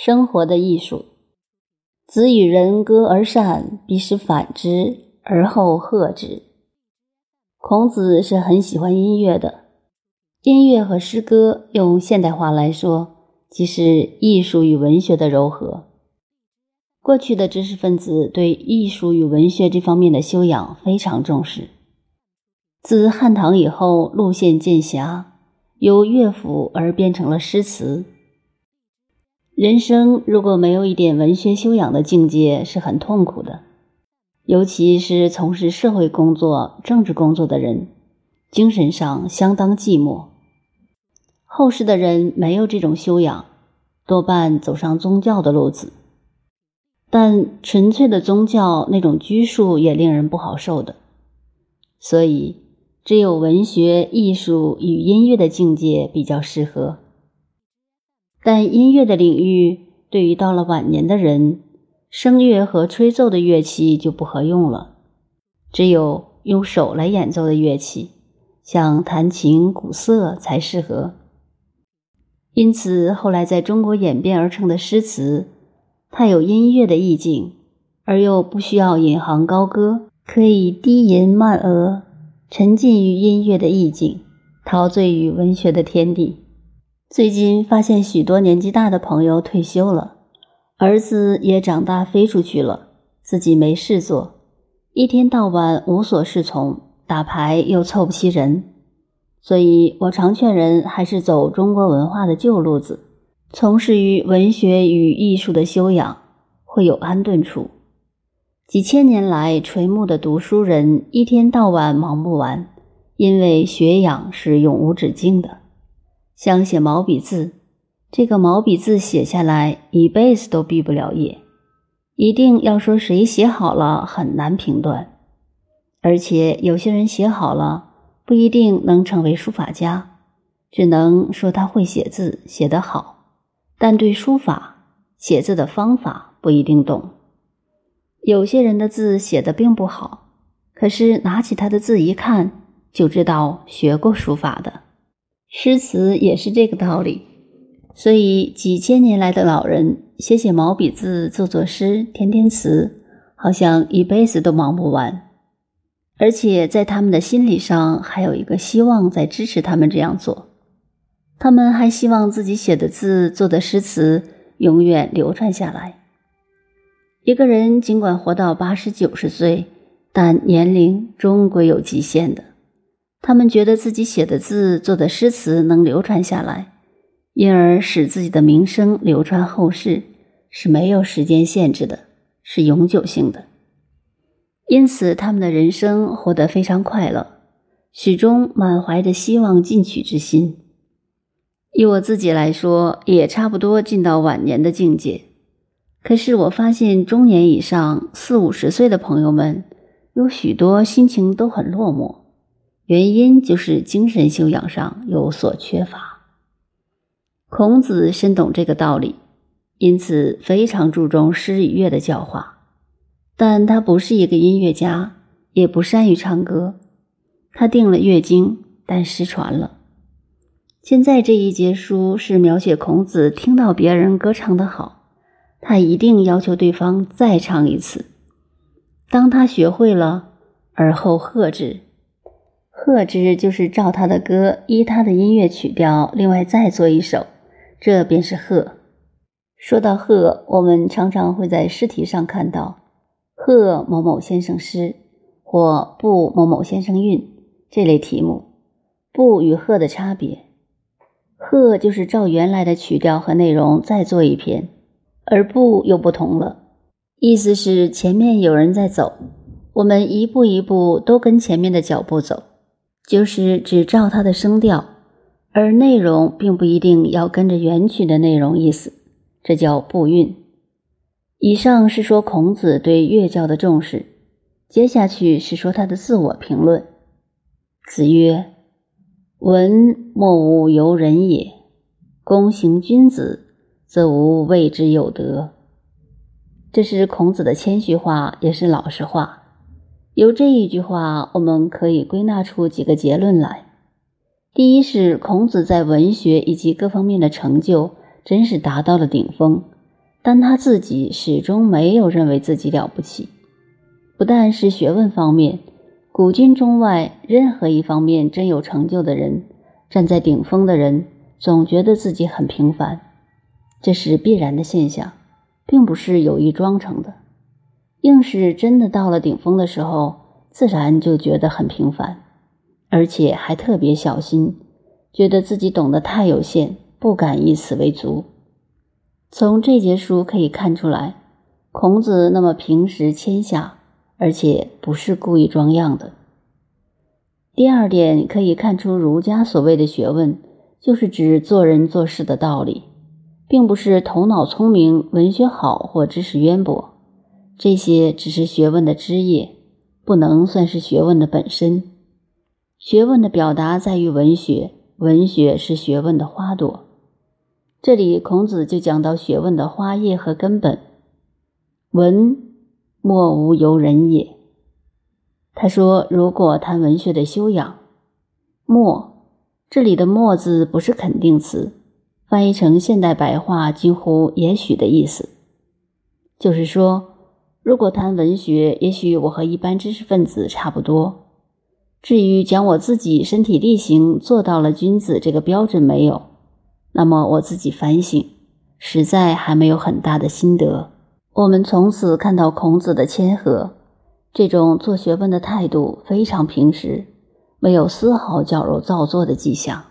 生活的艺术。子与人歌而善，必使反之，而后和之。孔子是很喜欢音乐的。音乐和诗歌，用现代话来说，即是艺术与文学的糅合。过去的知识分子对艺术与文学这方面的修养非常重视。自汉唐以后，路线渐狭，由乐府而变成了诗词。人生如果没有一点文学修养的境界，是很痛苦的。尤其是从事社会工作、政治工作的人，精神上相当寂寞。后世的人没有这种修养，多半走上宗教的路子。但纯粹的宗教那种拘束也令人不好受的。所以，只有文学、艺术与音乐的境界比较适合。但音乐的领域，对于到了晚年的人，声乐和吹奏的乐器就不合用了，只有用手来演奏的乐器，像弹琴、鼓瑟才适合。因此，后来在中国演变而成的诗词，它有音乐的意境，而又不需要引吭高歌，可以低吟慢额，沉浸于音乐的意境，陶醉于文学的天地。最近发现许多年纪大的朋友退休了，儿子也长大飞出去了，自己没事做，一天到晚无所适从，打牌又凑不齐人，所以我常劝人还是走中国文化的旧路子，从事于文学与艺术的修养，会有安顿处。几千年来垂暮的读书人，一天到晚忙不完，因为学养是永无止境的。想写毛笔字，这个毛笔字写下来一辈子都毕不了业，一定要说谁写好了很难评断，而且有些人写好了不一定能成为书法家，只能说他会写字，写得好，但对书法写字的方法不一定懂。有些人的字写的并不好，可是拿起他的字一看，就知道学过书法的。诗词也是这个道理，所以几千年来的老人写写毛笔字、做做诗、填填词，好像一辈子都忙不完。而且在他们的心理上，还有一个希望在支持他们这样做。他们还希望自己写的字、做的诗词永远流传下来。一个人尽管活到八十九十岁，但年龄终归有极限的。他们觉得自己写的字、做的诗词能流传下来，因而使自己的名声流传后世，是没有时间限制的，是永久性的。因此，他们的人生活得非常快乐，始终满怀着希望进取之心。以我自己来说，也差不多进到晚年的境界。可是，我发现中年以上四五十岁的朋友们，有许多心情都很落寞。原因就是精神修养上有所缺乏。孔子深懂这个道理，因此非常注重诗与乐的教化。但他不是一个音乐家，也不善于唱歌。他定了乐经，但失传了。现在这一节书是描写孔子听到别人歌唱的好，他一定要求对方再唱一次。当他学会了，而后喝之。贺之就是照他的歌，依他的音乐曲调，另外再做一首，这便是贺。说到贺，我们常常会在诗题上看到“贺某某先生诗”或“布某某先生韵”这类题目。布与贺的差别，贺就是照原来的曲调和内容再做一篇，而布又不同了，意思是前面有人在走，我们一步一步都跟前面的脚步走。就是只照它的声调，而内容并不一定要跟着原曲的内容意思，这叫步韵。以上是说孔子对乐教的重视，接下去是说他的自我评论。子曰：“文莫无由人也，公行君子，则无谓之有德。”这是孔子的谦虚话，也是老实话。由这一句话，我们可以归纳出几个结论来。第一是孔子在文学以及各方面的成就真是达到了顶峰，但他自己始终没有认为自己了不起。不但是学问方面，古今中外任何一方面真有成就的人，站在顶峰的人，总觉得自己很平凡，这是必然的现象，并不是有意装成的。硬是真的到了顶峰的时候，自然就觉得很平凡，而且还特别小心，觉得自己懂得太有限，不敢以此为足。从这节书可以看出来，孔子那么平时谦下，而且不是故意装样的。第二点可以看出，儒家所谓的学问，就是指做人做事的道理，并不是头脑聪明、文学好或知识渊博。这些只是学问的枝叶，不能算是学问的本身。学问的表达在于文学，文学是学问的花朵。这里孔子就讲到学问的花叶和根本。文，莫无由人也。他说，如果谈文学的修养，墨，这里的墨字不是肯定词，翻译成现代白话，几乎也许的意思，就是说。如果谈文学，也许我和一般知识分子差不多。至于讲我自己身体力行做到了君子这个标准没有，那么我自己反省，实在还没有很大的心得。我们从此看到孔子的谦和，这种做学问的态度非常平实，没有丝毫矫揉造作的迹象。